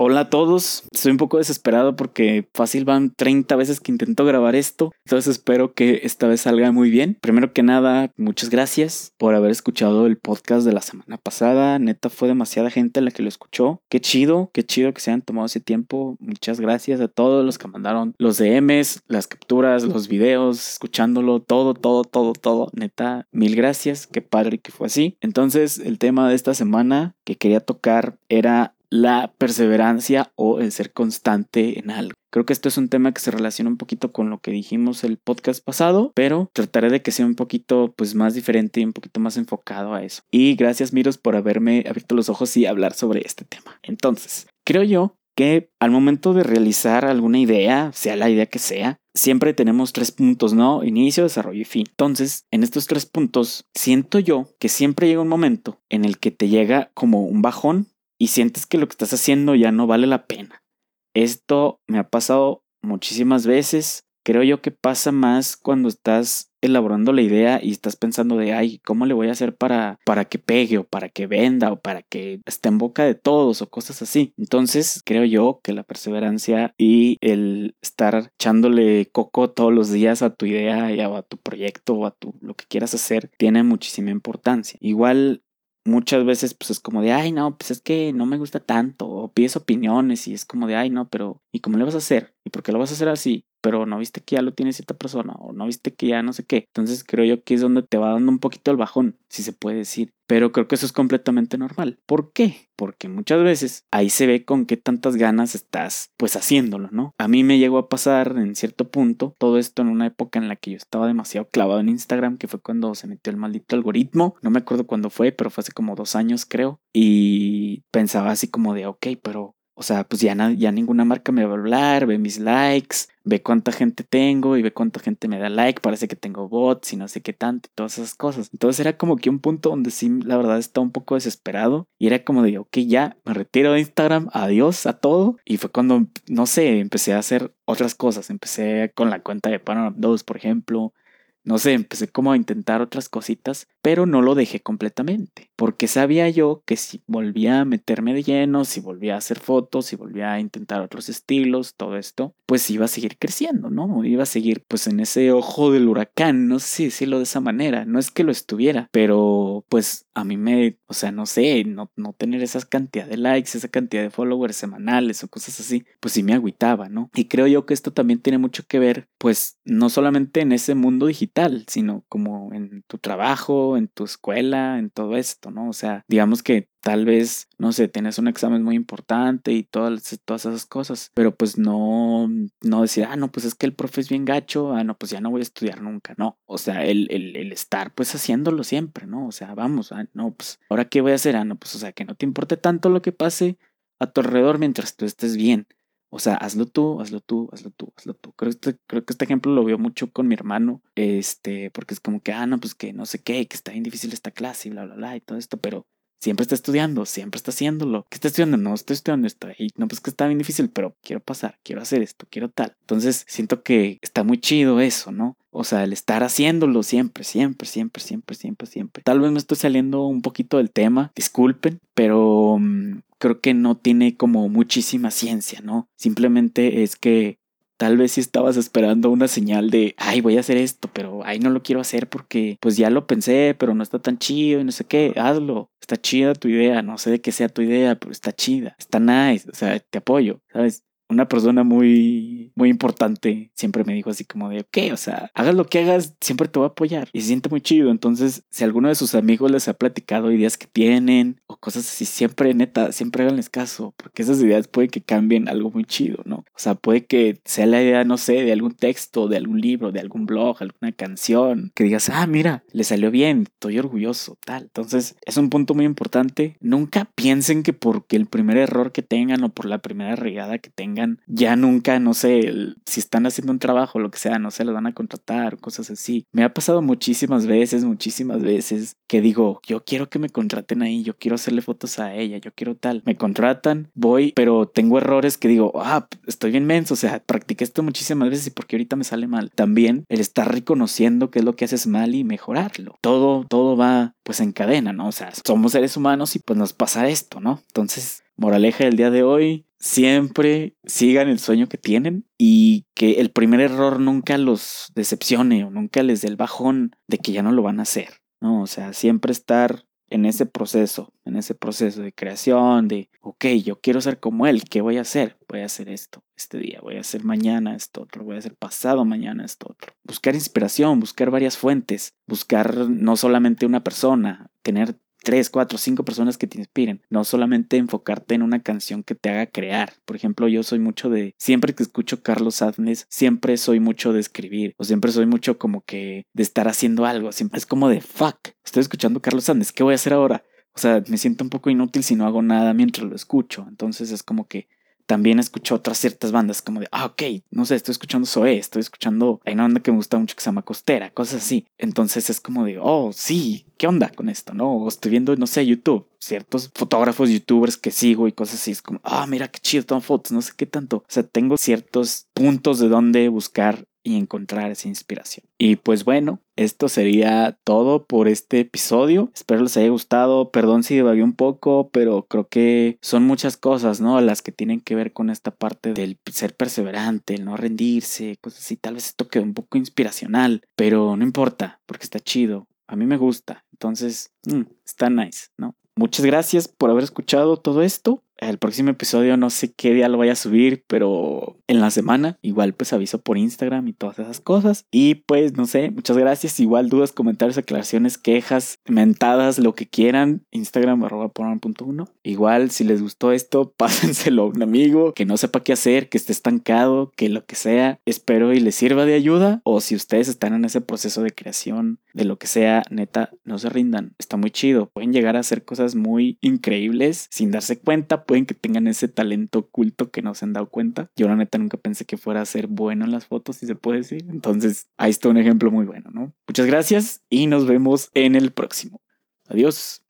Hola a todos, estoy un poco desesperado porque fácil van 30 veces que intento grabar esto, entonces espero que esta vez salga muy bien. Primero que nada, muchas gracias por haber escuchado el podcast de la semana pasada, neta fue demasiada gente la que lo escuchó. Qué chido, qué chido que se hayan tomado ese tiempo. Muchas gracias a todos los que mandaron los DMs, las capturas, los videos, escuchándolo, todo, todo, todo, todo. Neta, mil gracias, qué padre que fue así. Entonces, el tema de esta semana que quería tocar era la perseverancia o el ser constante en algo. Creo que esto es un tema que se relaciona un poquito con lo que dijimos el podcast pasado, pero trataré de que sea un poquito pues más diferente y un poquito más enfocado a eso. Y gracias Miros por haberme abierto los ojos y hablar sobre este tema. Entonces, creo yo que al momento de realizar alguna idea, sea la idea que sea, siempre tenemos tres puntos, ¿no? Inicio, desarrollo y fin. Entonces, en estos tres puntos, siento yo que siempre llega un momento en el que te llega como un bajón y sientes que lo que estás haciendo ya no vale la pena. Esto me ha pasado muchísimas veces. Creo yo que pasa más cuando estás elaborando la idea y estás pensando de, ay, ¿cómo le voy a hacer para, para que pegue o para que venda o para que esté en boca de todos o cosas así? Entonces, creo yo que la perseverancia y el estar echándole coco todos los días a tu idea y a, tu proyecto o a tu, lo que quieras hacer tiene muchísima importancia. Igual muchas veces pues es como de, ay, no, pues es que no me gusta tanto, o pides opiniones y es como de, ay, no, pero ¿y cómo le vas a hacer? ¿Y por qué lo vas a hacer así? Pero no viste que ya lo tiene cierta persona, o no viste que ya no sé qué. Entonces creo yo que es donde te va dando un poquito el bajón, si se puede decir. Pero creo que eso es completamente normal. ¿Por qué? Porque muchas veces ahí se ve con qué tantas ganas estás pues haciéndolo, ¿no? A mí me llegó a pasar en cierto punto todo esto en una época en la que yo estaba demasiado clavado en Instagram, que fue cuando se metió el maldito algoritmo. No me acuerdo cuándo fue, pero fue hace como dos años creo. Y pensaba así como de, ok, pero o sea, pues ya, ya ninguna marca me va a hablar, ve mis likes, ve cuánta gente tengo y ve cuánta gente me da like, parece que tengo bots y no sé qué tanto y todas esas cosas. Entonces era como que un punto donde sí, la verdad, estaba un poco desesperado y era como de, ok, ya me retiro de Instagram, adiós a todo. Y fue cuando, no sé, empecé a hacer otras cosas. Empecé con la cuenta de Panorama 2, por ejemplo no sé, empecé como a intentar otras cositas, pero no lo dejé completamente, porque sabía yo que si volvía a meterme de lleno, si volvía a hacer fotos, si volvía a intentar otros estilos, todo esto, pues iba a seguir creciendo, ¿no? Iba a seguir pues en ese ojo del huracán, no sé si decirlo de esa manera, no es que lo estuviera, pero pues a mí me, o sea, no sé, no, no tener esa cantidad de likes, esa cantidad de followers semanales o cosas así, pues sí me agüitaba, ¿no? Y creo yo que esto también tiene mucho que ver, pues no solamente en ese mundo digital, sino como en tu trabajo, en tu escuela, en todo esto, ¿no? O sea, digamos que tal vez, no sé, tienes un examen muy importante y todas, todas esas cosas, pero pues no, no decir, ah, no, pues es que el profe es bien gacho, ah, no, pues ya no voy a estudiar nunca, no. O sea, el, el, el estar pues haciéndolo siempre, ¿no? O sea, vamos, ah, no, pues ahora qué voy a hacer, ah, no, pues o sea, que no te importe tanto lo que pase a tu alrededor mientras tú estés bien. O sea, hazlo tú, hazlo tú, hazlo tú, hazlo tú. Creo, este, creo que este ejemplo lo veo mucho con mi hermano, este, porque es como que, ah, no, pues que no sé qué, que está bien difícil esta clase y bla, bla, bla, y todo esto, pero siempre está estudiando, siempre está haciéndolo. ¿Qué está estudiando? No, estoy estudiando esto. Y no, pues que está bien difícil, pero quiero pasar, quiero hacer esto, quiero tal. Entonces, siento que está muy chido eso, ¿no? O sea, el estar haciéndolo siempre, siempre, siempre, siempre, siempre, siempre. Tal vez me estoy saliendo un poquito del tema, disculpen, pero mm, creo que no tiene como muchísima ciencia, ¿no? Simplemente es que tal vez si estabas esperando una señal de, ay, voy a hacer esto, pero ay, no lo quiero hacer porque pues ya lo pensé, pero no está tan chido y no sé qué, hazlo. Está chida tu idea, no sé de qué sea tu idea, pero está chida, está nice, o sea, te apoyo, ¿sabes? una persona muy, muy importante siempre me dijo así como de, ok, o sea, hagas lo que hagas, siempre te voy a apoyar. Y se siente muy chido. Entonces, si alguno de sus amigos les ha platicado ideas que tienen o cosas así, siempre, neta, siempre háganles caso, porque esas ideas puede que cambien algo muy chido, ¿no? O sea, puede que sea la idea, no sé, de algún texto, de algún libro, de algún blog, alguna canción, que digas, ah, mira, le salió bien, estoy orgulloso, tal. Entonces, es un punto muy importante. Nunca piensen que porque el primer error que tengan o por la primera regada que tengan, ya nunca, no sé, si están haciendo un trabajo, lo que sea, no sé, los van a contratar, cosas así. Me ha pasado muchísimas veces, muchísimas veces que digo, yo quiero que me contraten ahí, yo quiero hacerle fotos a ella, yo quiero tal. Me contratan, voy, pero tengo errores que digo, ah, estoy bien menso, o sea, practiqué esto muchísimas veces y porque ahorita me sale mal. También el estar reconociendo qué es lo que haces mal y mejorarlo. Todo, todo va pues en cadena, ¿no? O sea, somos seres humanos y pues nos pasa esto, ¿no? Entonces, Moraleja del día de hoy, siempre sigan el sueño que tienen y que el primer error nunca los decepcione o nunca les dé el bajón de que ya no lo van a hacer. No, o sea, siempre estar en ese proceso, en ese proceso de creación, de, ok, yo quiero ser como él, ¿qué voy a hacer? Voy a hacer esto este día, voy a hacer mañana esto otro, voy a hacer pasado mañana esto otro. Buscar inspiración, buscar varias fuentes, buscar no solamente una persona, tener tres, cuatro, cinco personas que te inspiren. No solamente enfocarte en una canción que te haga crear. Por ejemplo, yo soy mucho de, siempre que escucho Carlos Adnes, siempre soy mucho de escribir. O siempre soy mucho como que de estar haciendo algo. Siempre es como de, fuck, estoy escuchando Carlos Adnes, ¿qué voy a hacer ahora? O sea, me siento un poco inútil si no hago nada mientras lo escucho. Entonces es como que también escucho otras ciertas bandas como de, ah, ok, no sé, estoy escuchando Zoé, estoy escuchando, hay una banda que me gusta mucho que se llama Costera, cosas así. Entonces es como de, oh, sí, ¿qué onda con esto? No, o estoy viendo, no sé, YouTube, ciertos fotógrafos, youtubers que sigo y cosas así. Es como, ah, mira qué chido, toman fotos, no sé qué tanto. O sea, tengo ciertos puntos de donde buscar y encontrar esa inspiración. Y pues bueno, esto sería todo por este episodio. Espero les haya gustado. Perdón si divagué un poco, pero creo que son muchas cosas, ¿no? Las que tienen que ver con esta parte del ser perseverante, el no rendirse, cosas así. Tal vez esto quedó un poco inspiracional, pero no importa, porque está chido. A mí me gusta. Entonces, mm, está nice, ¿no? Muchas gracias por haber escuchado todo esto. El próximo episodio no sé qué día lo vaya a subir, pero en la semana igual pues aviso por Instagram y todas esas cosas. Y pues no sé, muchas gracias. Igual dudas, comentarios, aclaraciones, quejas, mentadas, lo que quieran. Instagram arroba uno. Igual si les gustó esto, pásenselo a un amigo que no sepa qué hacer, que esté estancado, que lo que sea. Espero y les sirva de ayuda. O si ustedes están en ese proceso de creación, de lo que sea, neta, no se rindan. Está muy chido. Pueden llegar a hacer cosas muy increíbles sin darse cuenta pueden que tengan ese talento oculto que no se han dado cuenta. Yo la neta nunca pensé que fuera a ser bueno en las fotos, si se puede decir. Entonces, ahí está un ejemplo muy bueno, ¿no? Muchas gracias y nos vemos en el próximo. Adiós.